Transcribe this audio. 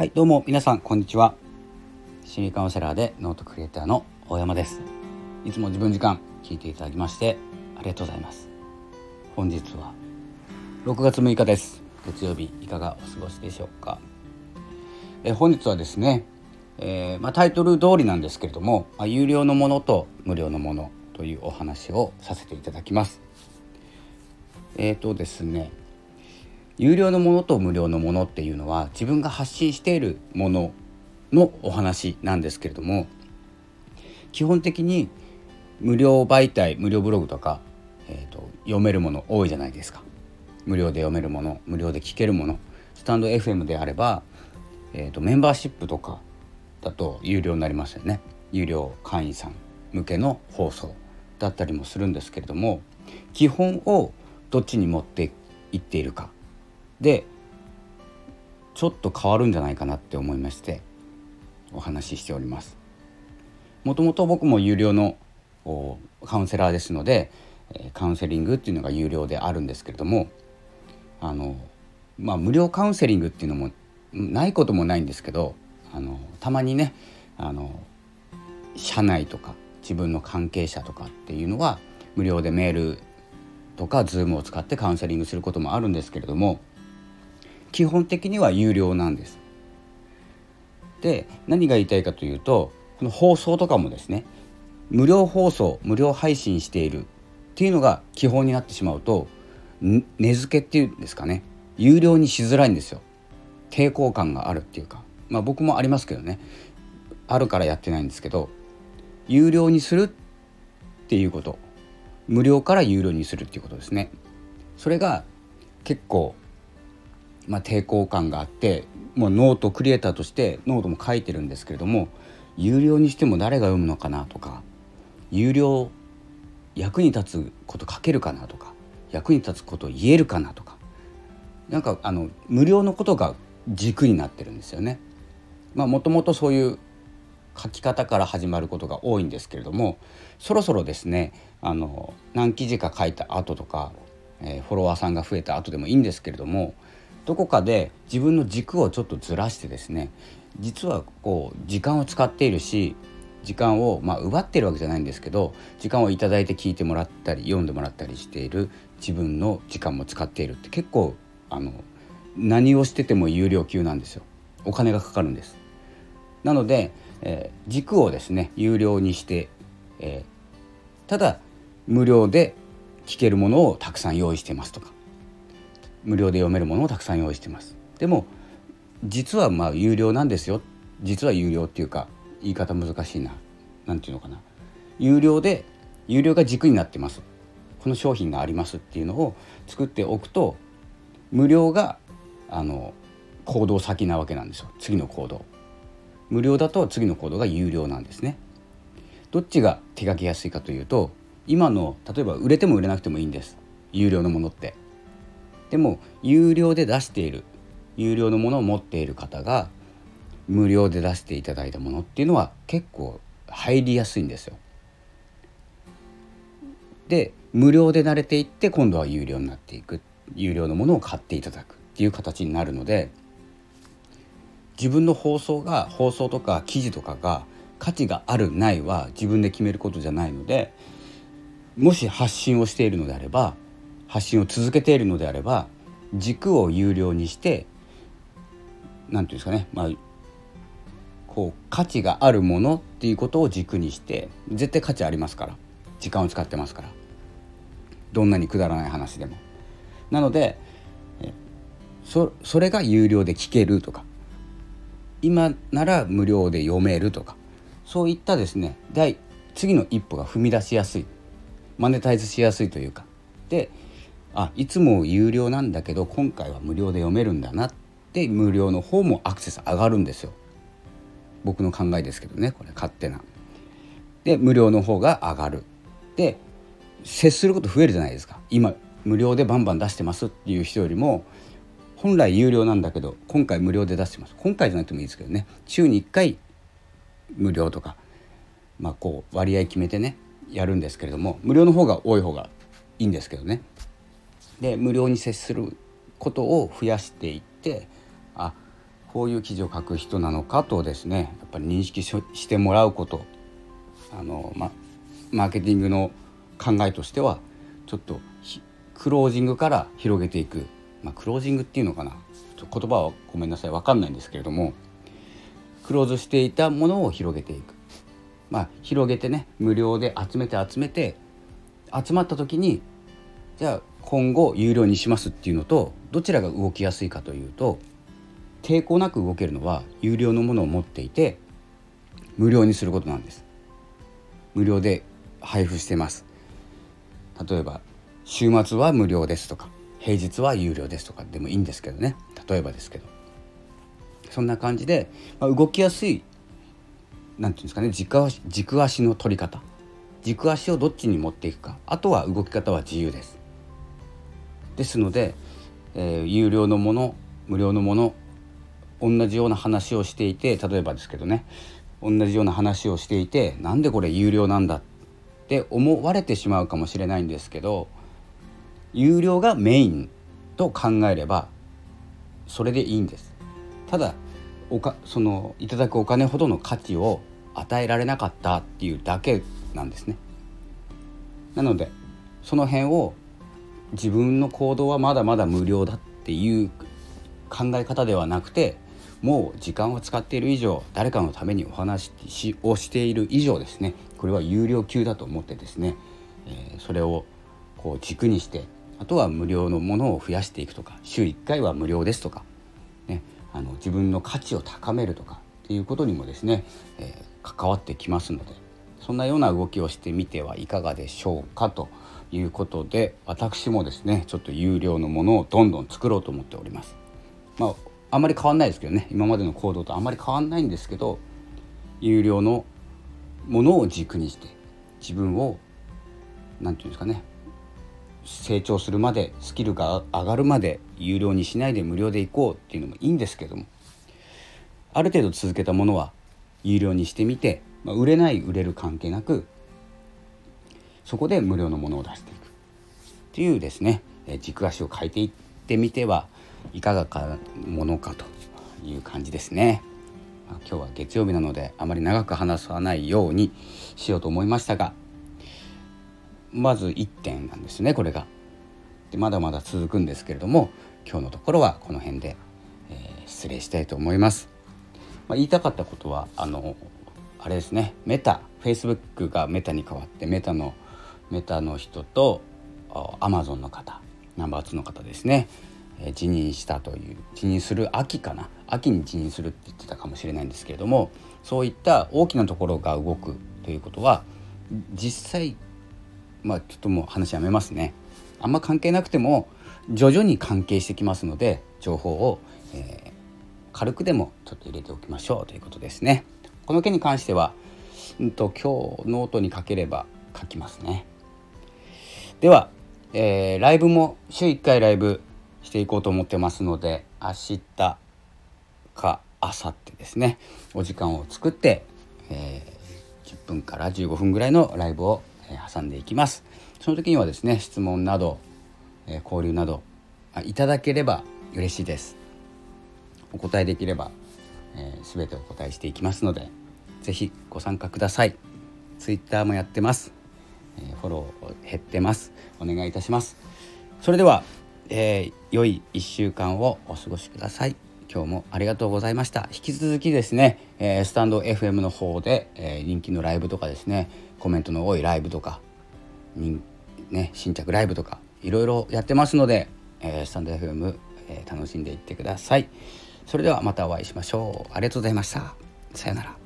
はいどうも皆さんこんにちは。心理カウンセラーでノートクリエイターの大山です。いつも自分時間聞いていただきましてありがとうございます。本日は6月6日です。月曜日いかがお過ごしでしょうか。え本日はですね、えー、まあ、タイトル通りなんですけれども、まあ、有料のものと無料のものというお話をさせていただきます。えーとですね有料のものと無料のものっていうのは自分が発信しているもののお話なんですけれども基本的に無料媒体無料ブログとか、えーと、読めるもの多いじゃないですか。無料で読めるもの無料で聞けるもの。スタンド FM であれば、えーと、メンバーシップとかだと有料になりますよね。有料会員さん向けの放送だったりもするんですけれども基本をどっちに持っていっているか。でちょっと変わるんじゃないかなって思いましてお話ししております。もともと僕も有料のカウンセラーですのでカウンセリングっていうのが有料であるんですけれどもあのまあ無料カウンセリングっていうのもないこともないんですけどあのたまにねあの社内とか自分の関係者とかっていうのは無料でメールとか Zoom を使ってカウンセリングすることもあるんですけれども基本的には有料なんです。で何が言いたいかというとこの放送とかもですね無料放送無料配信しているっていうのが基本になってしまうと根付けっていうんですかね有料にしづらいんですよ。抵抗感があるっていうか。まあ僕もありますけどね。あるからやってないんですけど有料にするっていうこと。無料から有料にするっていうことですね。それが結構まあ、抵抗感があってもうノートクリエイターとしてノートも書いてるんですけれども有料にしても誰が読むのかなとか有料役に立つこと書けるかなとか役に立つこと言えるかなとかなんかあの無料のことが軸になってるんですよね。まあもともとそういう書き方から始まることが多いんですけれどもそろそろですねあの何記事か書いた後とか、えー、フォロワーさんが増えた後でもいいんですけれどもどこかで自分の軸をちょっとずらしてですね実はこう時間を使っているし時間をまあ奪ってるわけじゃないんですけど時間を頂いて聞いてもらったり読んでもらったりしている自分の時間も使っているって結構あの何をしてても有料級なんですよ。お金がかかるんです。なので、えー、軸をですね有料にして、えー、ただ無料で聞けるものをたくさん用意してますとか無料で読めるものをたくさん用意してます。でも実はまあ有料なんですよ。実は有料っていうか言い方難しいな。何て言うのかな。有料で有料が軸になってます。この商品がありますっていうのを作っておくと無料があの行動先なわけなんですよ。次の行動。無料だと次の行動が有料なんですね。どっちが手がけやすいかというと今の例えば売れても売れなくてもいいんです。有料のものって。でも有料で出している有料のものを持っている方が無料で出していただいたものっていうのは結構入りやすいんですよ。で無料で慣れていって今度は有料になっていく有料のものを買っていただくっていう形になるので自分の放送が放送とか記事とかが価値があるないは自分で決めることじゃないのでもし発信をしているのであれば発信を続けているのであれば軸を有料にして何て言うんですかねまあこう価値があるものっていうことを軸にして絶対価値ありますから時間を使ってますからどんなにくだらない話でも。なのでそそれが有料で聞けるとか今なら無料で読めるとかそういったですね第次の一歩が踏み出しやすいマネタイズしやすいというかであいつも有料なんだけど今回は無料で読めるんだなって無料の方もアクセス上がるんですよ。僕の考えですけどねこれ勝手な。で無料の方が上がる。で接すること増えるじゃないですか。今無料でバンバン出してますっていう人よりも本来有料なんだけど今回無料で出してます。今回じゃなくてもいいですけどね。週に1回無料とかまあこう割合決めてねやるんですけれども無料の方が多い方がいいんですけどね。で無料に接することを増やしていってあこういう記事を書く人なのかとですねやっぱり認識してもらうこと。あの、ま、マーケティングの考えとしてはちょっとクロージングから広げていく、まあ、クロージングっていうのかな。言葉はごめんなさい。分かんないんですけれどもクローズしていたものを広げていく、まあ、広げてね無料で集めて集めて集まった時にじゃあ今後有料にしますっていうのとどちらが動きやすいかというと抵抗なく動けるのは有料のものを持っていて無料にすることなんです。無料で配布してます。例えば週末は無料ですとか平日は有料ですとかでもいいんですけどね。例えばですけど。そんな感じで、まあ、動きやすい何て言うんですかね軸足軸足の取り方。軸足をどっちに持っていくか。あとは動き方は自由です。ですので、えー、有料のもの無料のもの同じような話をしていて例えばですけどね同じような話をしていてなんでこれ有料なんだって思われてしまうかもしれないんですけど有料がメインと考えればそれでいいんです。ただおかそのいただくお金ほどの価値を与えられなかったっていうだけなんですね。なのでその辺を自分の行動はまだまだ無料だっていう考え方ではなくてもう時間を使っている以上誰かのためにお話しをしている以上ですね。これは有料級だと思ってですね、えー、それをこう軸にしてあとは無料のものを増やしていくとか週1回は無料ですとか、ね、あの自分の価値を高めるとかっていうことにもですね、えー、関わってきますのでそんなような動きをしてみてはいかがでしょうかということで私もですねちょっと有料のものをどんどん作ろうと思っております。まああんまり変わんないですけどね今までの行動とあんまり変わんないんですけど有料のものを軸にして自分を何て言うんですかね成長するまでスキルが上がるまで有料にしないで無料でいこうっていうのもいいんですけどもある程度続けたものは有料にしてみて、まあ、売れない売れる関係なくそこで無料のものを出していくっていうですねえ軸足を変えていってみてはいかがかものかという感じですね。ま今日は月曜日なのであまり長く話さないようにしようと思いましたがまず1点なんですねこれが。でまだまだ続くんですけれども今日のところはこの辺で、えー、失礼したいと思います。まあ、言いたかったことはあのあれですねメタフェイスブックがメタに変わってメタのメタの人とアマゾンの方ナンバー2の方ですね。え辞任したという辞任する秋かな。秋に辞任するって言ってたかもしれないんですけれどもそういった大きなところが動くということは実際まあちょっともう話やめますね。あんま関係なくても徐々に関係してきますので情報を、えー、軽くでもちょっと入れておきましょうということですね。この件に関しては、うんと、今日ノートに書ければ書きますね。では、えー、ライブも週1回ライブしていこうと思ってますので明日か明後日ですねお時間を作って、えー、10分から15分ぐらいのライブを、えー、挟んでいきます。その時にはですね質問など、えー、交流などいただければ嬉しいです。お答えできれば、えー、全てお答えしていきますので是非ご参加ください。Twitter もやってます、え、フォロー減ってますお願いいたしますそれではえー、良い1週間をお過ごしください。今日もありがとうございました。引き続きですね、えー、スタンド FM の方で、えー、人気のライブとかですね、コメントの多いライブとか、ね、新着ライブとか、いろいろやってますので、えー、スタンド FM、え楽しんでいってください。それではまたお会いしましょう。ありがとうございました。さようなら。